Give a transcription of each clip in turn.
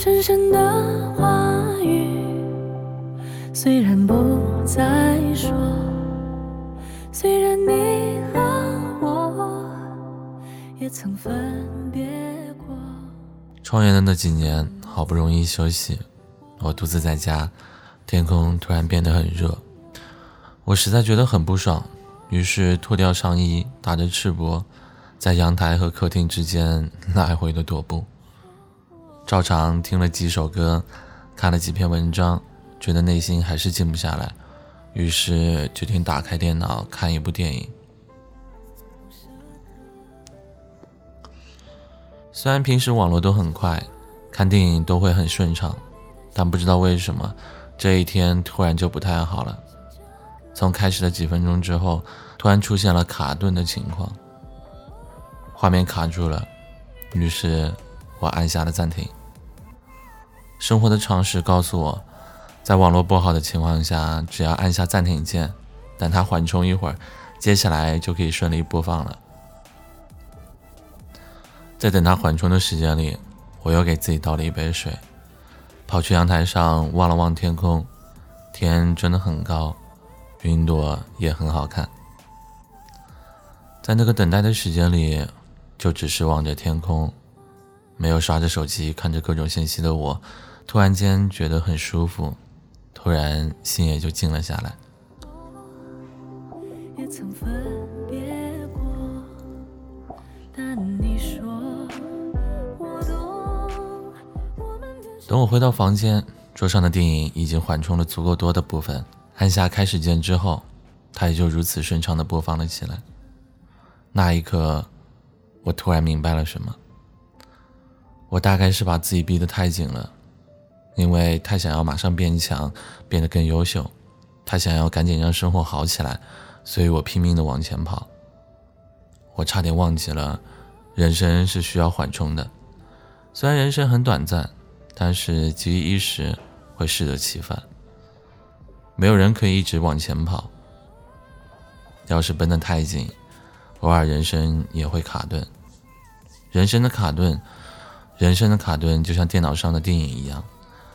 深深的话语，虽然不再说，虽然你和我也曾分别过。创业的那几年，好不容易休息，我独自在家，天空突然变得很热，我实在觉得很不爽，于是脱掉上衣，打着赤膊，在阳台和客厅之间来回的踱步。照常听了几首歌，看了几篇文章，觉得内心还是静不下来，于是决定打开电脑看一部电影。虽然平时网络都很快，看电影都会很顺畅，但不知道为什么这一天突然就不太好了。从开始的几分钟之后，突然出现了卡顿的情况，画面卡住了，于是我按下了暂停。生活的常识告诉我，在网络不好的情况下，只要按下暂停键，等它缓冲一会儿，接下来就可以顺利播放了。在等它缓冲的时间里，我又给自己倒了一杯水，跑去阳台上望了望天空，天真的很高，云朵也很好看。在那个等待的时间里，就只是望着天空，没有刷着手机看着各种信息的我。突然间觉得很舒服，突然心也就静了下来。等我回到房间，桌上的电影已经缓冲了足够多的部分，按下开始键之后，它也就如此顺畅的播放了起来。那一刻，我突然明白了什么。我大概是把自己逼得太紧了。因为他想要马上变强，变得更优秀，他想要赶紧让生活好起来，所以我拼命的往前跑。我差点忘记了，人生是需要缓冲的。虽然人生很短暂，但是急于一时会适得其反。没有人可以一直往前跑。要是奔得太紧，偶尔人生也会卡顿。人生的卡顿，人生的卡顿就像电脑上的电影一样。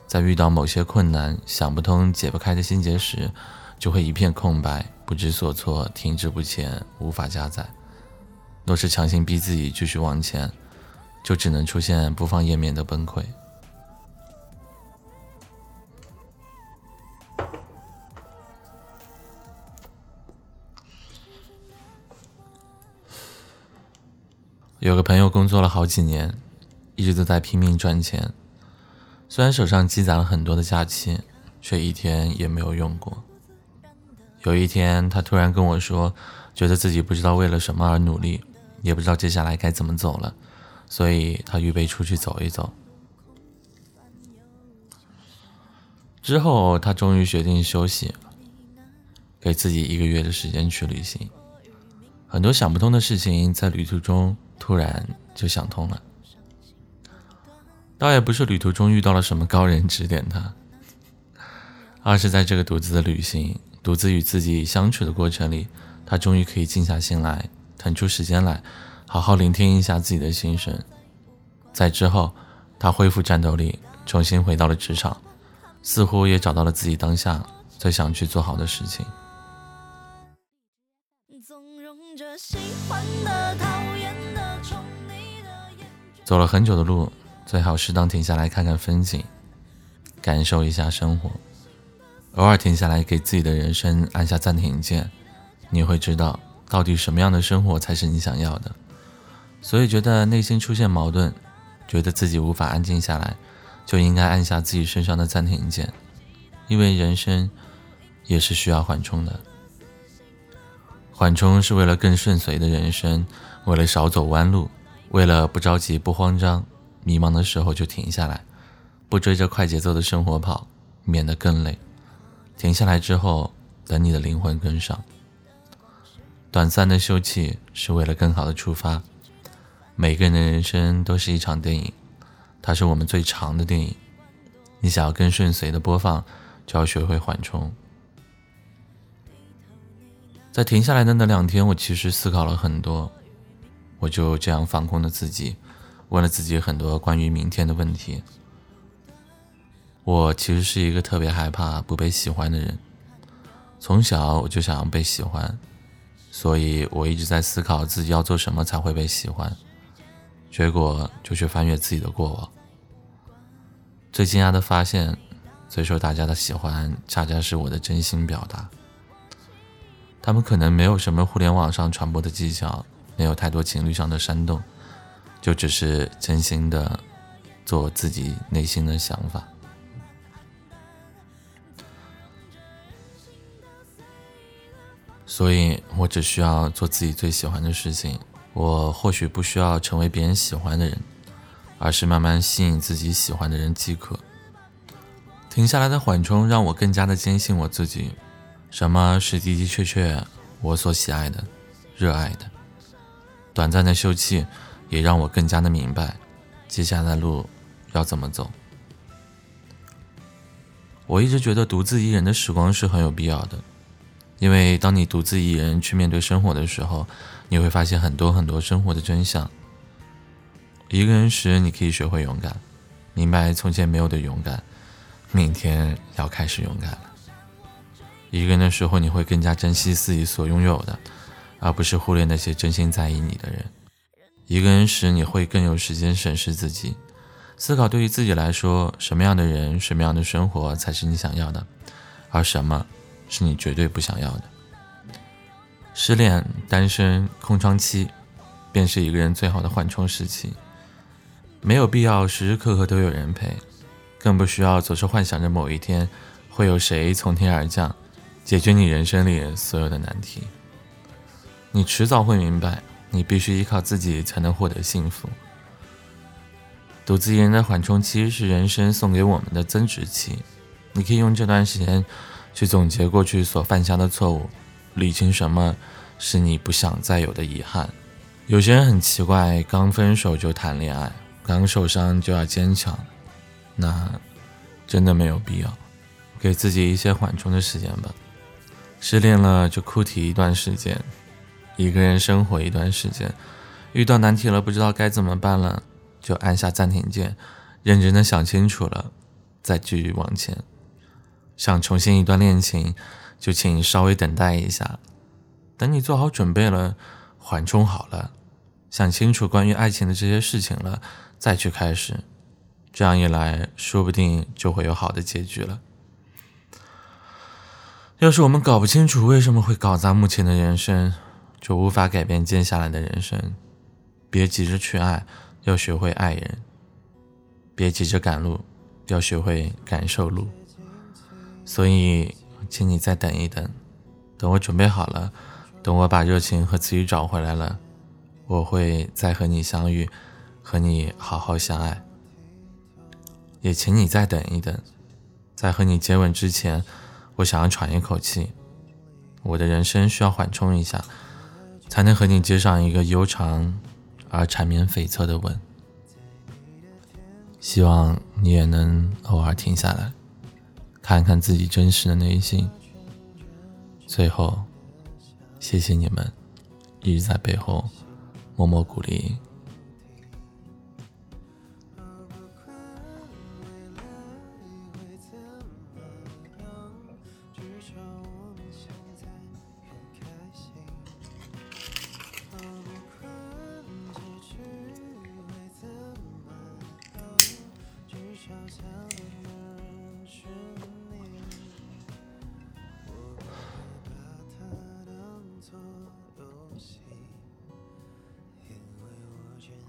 在遇到某些困难、想不通、解不开的心结时，就会一片空白，不知所措，停滞不前，无法加载。若是强行逼自己继续往前，就只能出现播放页面的崩溃。有个朋友工作了好几年，一直都在拼命赚钱。虽然手上积攒了很多的假期，却一天也没有用过。有一天，他突然跟我说，觉得自己不知道为了什么而努力，也不知道接下来该怎么走了，所以他预备出去走一走。之后，他终于决定休息，给自己一个月的时间去旅行。很多想不通的事情，在旅途中突然就想通了。倒也不是旅途中遇到了什么高人指点他，而是在这个独自的旅行、独自与自己相处的过程里，他终于可以静下心来，腾出时间来，好好聆听一下自己的心声。在之后，他恢复战斗力，重新回到了职场，似乎也找到了自己当下最想去做好的事情。走了很久的路。最好适当停下来看看风景，感受一下生活。偶尔停下来，给自己的人生按下暂停键，你会知道到底什么样的生活才是你想要的。所以，觉得内心出现矛盾，觉得自己无法安静下来，就应该按下自己身上的暂停键，因为人生也是需要缓冲的。缓冲是为了更顺遂的人生，为了少走弯路，为了不着急、不慌张。迷茫的时候就停下来，不追着快节奏的生活跑，免得更累。停下来之后，等你的灵魂跟上。短暂的休憩是为了更好的出发。每个人的人生都是一场电影，它是我们最长的电影。你想要更顺遂的播放，就要学会缓冲。在停下来的那两天，我其实思考了很多，我就这样放空了自己。问了自己很多关于明天的问题，我其实是一个特别害怕不被喜欢的人，从小我就想要被喜欢，所以我一直在思考自己要做什么才会被喜欢，结果就去翻阅自己的过往。最惊讶的发现，最受大家的喜欢，恰恰是我的真心表达。他们可能没有什么互联网上传播的技巧，没有太多情侣上的煽动，就只是真心的做自己内心的想法。所以我只需要做自己最喜欢的事情。我或许不需要成为别人喜欢的人，而是慢慢吸引自己喜欢的人即可。停下来的缓冲让我更加的坚信我自己，什么是的的确确我所喜爱的、热爱的。短暂的休憩也让我更加的明白，接下来的路要怎么走。我一直觉得独自一人的时光是很有必要的。因为当你独自一人去面对生活的时候，你会发现很多很多生活的真相。一个人时，你可以学会勇敢，明白从前没有的勇敢，明天要开始勇敢了。一个人的时候，你会更加珍惜自己所拥有的，而不是忽略那些真心在意你的人。一个人时，你会更有时间审视自己，思考对于自己来说，什么样的人、什么样的生活才是你想要的，而什么。是你绝对不想要的。失恋、单身、空窗期，便是一个人最好的缓冲时期。没有必要时时刻刻都有人陪，更不需要总是幻想着某一天会有谁从天而降，解决你人生里所有的难题。你迟早会明白，你必须依靠自己才能获得幸福。独自一人的缓冲期是人生送给我们的增值期，你可以用这段时间。去总结过去所犯下的错误，理清什么是你不想再有的遗憾。有些人很奇怪，刚分手就谈恋爱，刚受伤就要坚强，那真的没有必要。给自己一些缓冲的时间吧。失恋了就哭啼一段时间，一个人生活一段时间，遇到难题了不知道该怎么办了，就按下暂停键，认真的想清楚了，再继续往前。想重新一段恋情，就请稍微等待一下，等你做好准备了，缓冲好了，想清楚关于爱情的这些事情了，再去开始。这样一来，说不定就会有好的结局了。要是我们搞不清楚为什么会搞砸目前的人生，就无法改变接下来的人生。别急着去爱，要学会爱人；别急着赶路，要学会感受路。所以，请你再等一等，等我准备好了，等我把热情和自己找回来了，我会再和你相遇，和你好好相爱。也请你再等一等，在和你接吻之前，我想要喘一口气，我的人生需要缓冲一下，才能和你接上一个悠长而缠绵悱恻的吻。希望你也能偶尔停下来。看看自己真实的内心。最后，谢谢你们一直在背后默默鼓励。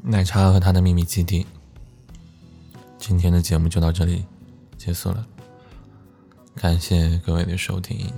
奶茶和他的秘密基地。今天的节目就到这里结束了，感谢各位的收听，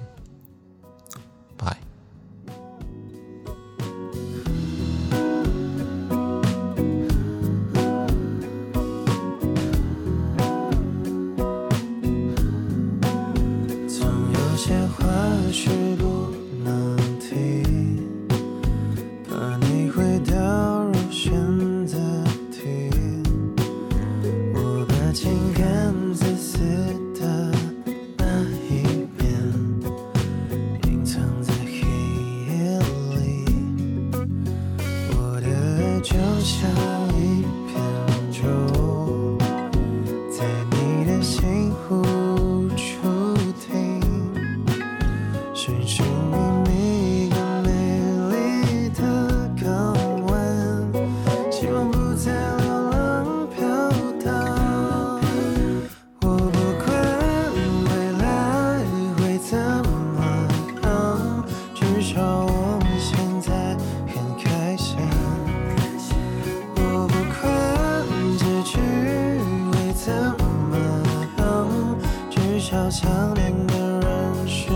至少想念的人是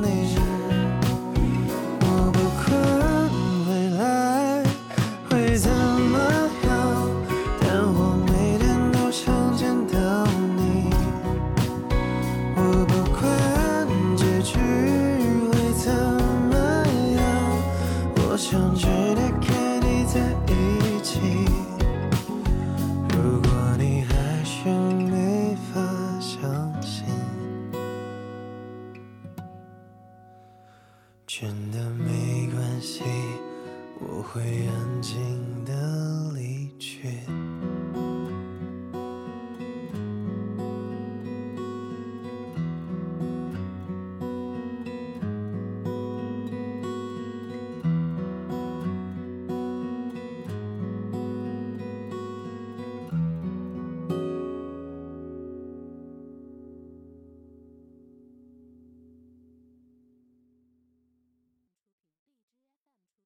你。我不管未来会怎么样，但我每天都想见到你。我不管结局会怎么样，我想直接跟你在一起。